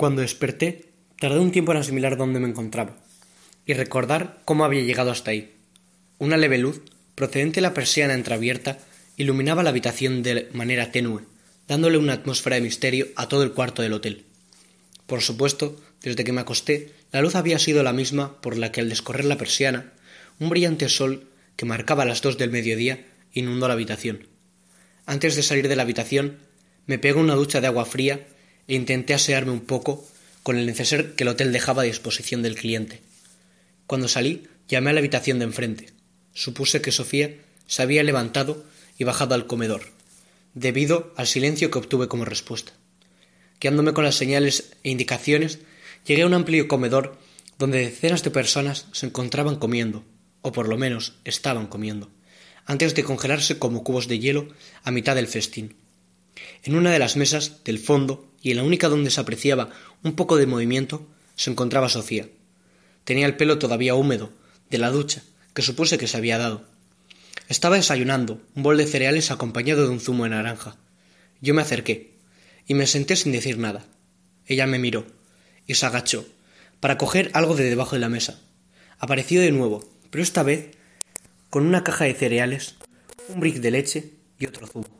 Cuando desperté, tardé un tiempo en asimilar dónde me encontraba y recordar cómo había llegado hasta ahí. Una leve luz, procedente de la persiana entreabierta, iluminaba la habitación de manera tenue, dándole una atmósfera de misterio a todo el cuarto del hotel. Por supuesto, desde que me acosté, la luz había sido la misma por la que al descorrer la persiana, un brillante sol que marcaba las dos del mediodía inundó la habitación. Antes de salir de la habitación, me pegó una ducha de agua fría intenté asearme un poco con el neceser que el hotel dejaba a disposición del cliente. Cuando salí, llamé a la habitación de enfrente. Supuse que Sofía se había levantado y bajado al comedor, debido al silencio que obtuve como respuesta. Guiándome con las señales e indicaciones, llegué a un amplio comedor donde decenas de personas se encontraban comiendo, o por lo menos estaban comiendo, antes de congelarse como cubos de hielo a mitad del festín. En una de las mesas del fondo y en la única donde se apreciaba un poco de movimiento se encontraba Sofía. Tenía el pelo todavía húmedo de la ducha que supuse que se había dado. Estaba desayunando un bol de cereales acompañado de un zumo de naranja. Yo me acerqué y me senté sin decir nada. Ella me miró y se agachó para coger algo de debajo de la mesa. Apareció de nuevo, pero esta vez con una caja de cereales, un brick de leche y otro zumo.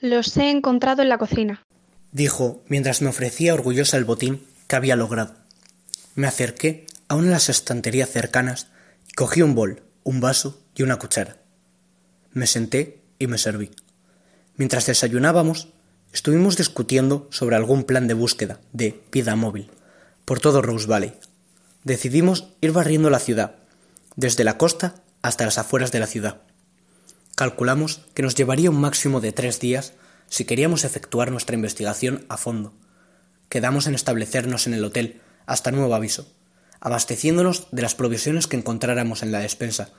Los he encontrado en la cocina, dijo mientras me ofrecía orgullosa el botín que había logrado. Me acerqué a una de las estanterías cercanas y cogí un bol, un vaso y una cuchara. Me senté y me serví. Mientras desayunábamos, estuvimos discutiendo sobre algún plan de búsqueda de vida móvil por todo Rose Valley. Decidimos ir barriendo la ciudad, desde la costa hasta las afueras de la ciudad. Calculamos que nos llevaría un máximo de tres días si queríamos efectuar nuestra investigación a fondo. Quedamos en establecernos en el hotel hasta nuevo aviso, abasteciéndonos de las provisiones que encontráramos en la despensa.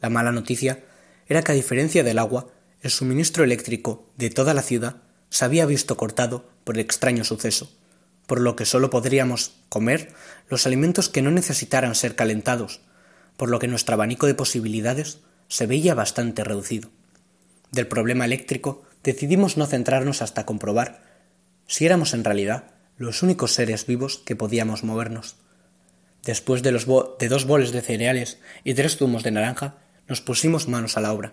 La mala noticia era que a diferencia del agua, el suministro eléctrico de toda la ciudad se había visto cortado por el extraño suceso, por lo que sólo podríamos comer los alimentos que no necesitaran ser calentados, por lo que nuestro abanico de posibilidades se veía bastante reducido. Del problema eléctrico decidimos no centrarnos hasta comprobar si éramos en realidad los únicos seres vivos que podíamos movernos. Después de, los de dos boles de cereales y tres zumos de naranja, nos pusimos manos a la obra.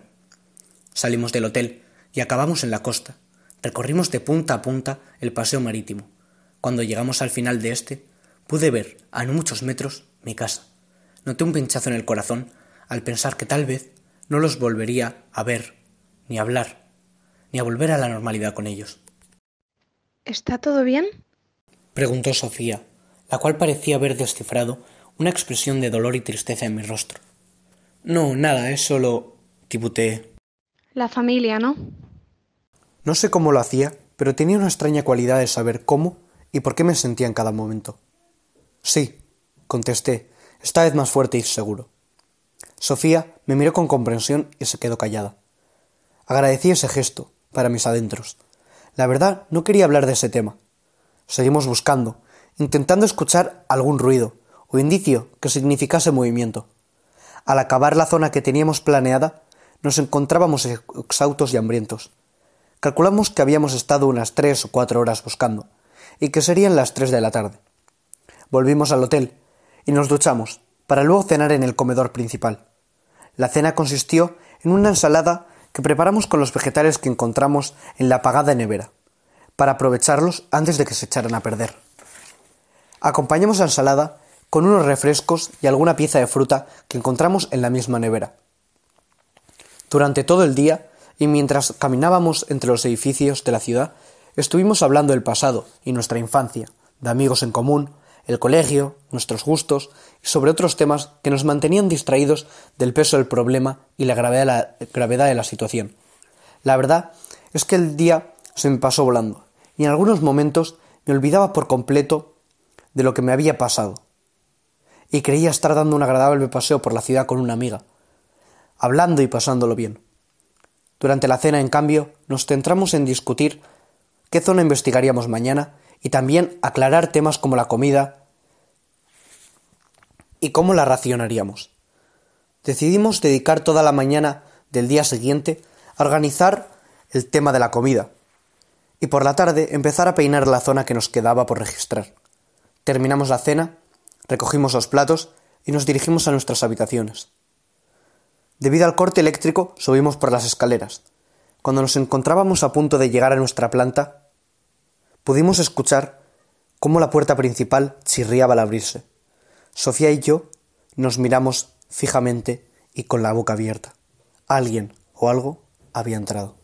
Salimos del hotel y acabamos en la costa. Recorrimos de punta a punta el paseo marítimo. Cuando llegamos al final de este, pude ver, a no muchos metros, mi casa. Noté un pinchazo en el corazón al pensar que tal vez no los volvería a ver, ni a hablar, ni a volver a la normalidad con ellos. ¿Está todo bien? preguntó Sofía, la cual parecía haber descifrado una expresión de dolor y tristeza en mi rostro. No, nada, es solo. tibuteé. La familia, ¿no? No sé cómo lo hacía, pero tenía una extraña cualidad de saber cómo y por qué me sentía en cada momento. Sí, contesté, esta vez más fuerte y seguro. Sofía me miró con comprensión y se quedó callada. Agradecí ese gesto, para mis adentros. La verdad, no quería hablar de ese tema. Seguimos buscando, intentando escuchar algún ruido o indicio que significase movimiento. Al acabar la zona que teníamos planeada, nos encontrábamos exhaustos y hambrientos. Calculamos que habíamos estado unas tres o cuatro horas buscando, y que serían las tres de la tarde. Volvimos al hotel y nos duchamos, para luego cenar en el comedor principal. La cena consistió en una ensalada que preparamos con los vegetales que encontramos en la apagada nevera, para aprovecharlos antes de que se echaran a perder. Acompañamos la ensalada con unos refrescos y alguna pieza de fruta que encontramos en la misma nevera. Durante todo el día, y mientras caminábamos entre los edificios de la ciudad, estuvimos hablando del pasado y nuestra infancia, de amigos en común, el colegio, nuestros gustos y sobre otros temas que nos mantenían distraídos del peso del problema y la gravedad, de la situación. La verdad es que el día se me pasó volando y en algunos momentos me olvidaba por completo de lo que me había pasado y creía estar dando un agradable paseo por la ciudad con una amiga, hablando y pasándolo bien. Durante la cena, en cambio, nos centramos en discutir qué zona investigaríamos mañana y también aclarar temas como la comida y cómo la racionaríamos. Decidimos dedicar toda la mañana del día siguiente a organizar el tema de la comida y por la tarde empezar a peinar la zona que nos quedaba por registrar. Terminamos la cena, recogimos los platos y nos dirigimos a nuestras habitaciones. Debido al corte eléctrico subimos por las escaleras. Cuando nos encontrábamos a punto de llegar a nuestra planta, pudimos escuchar cómo la puerta principal chirriaba al abrirse. Sofía y yo nos miramos fijamente y con la boca abierta. Alguien o algo había entrado.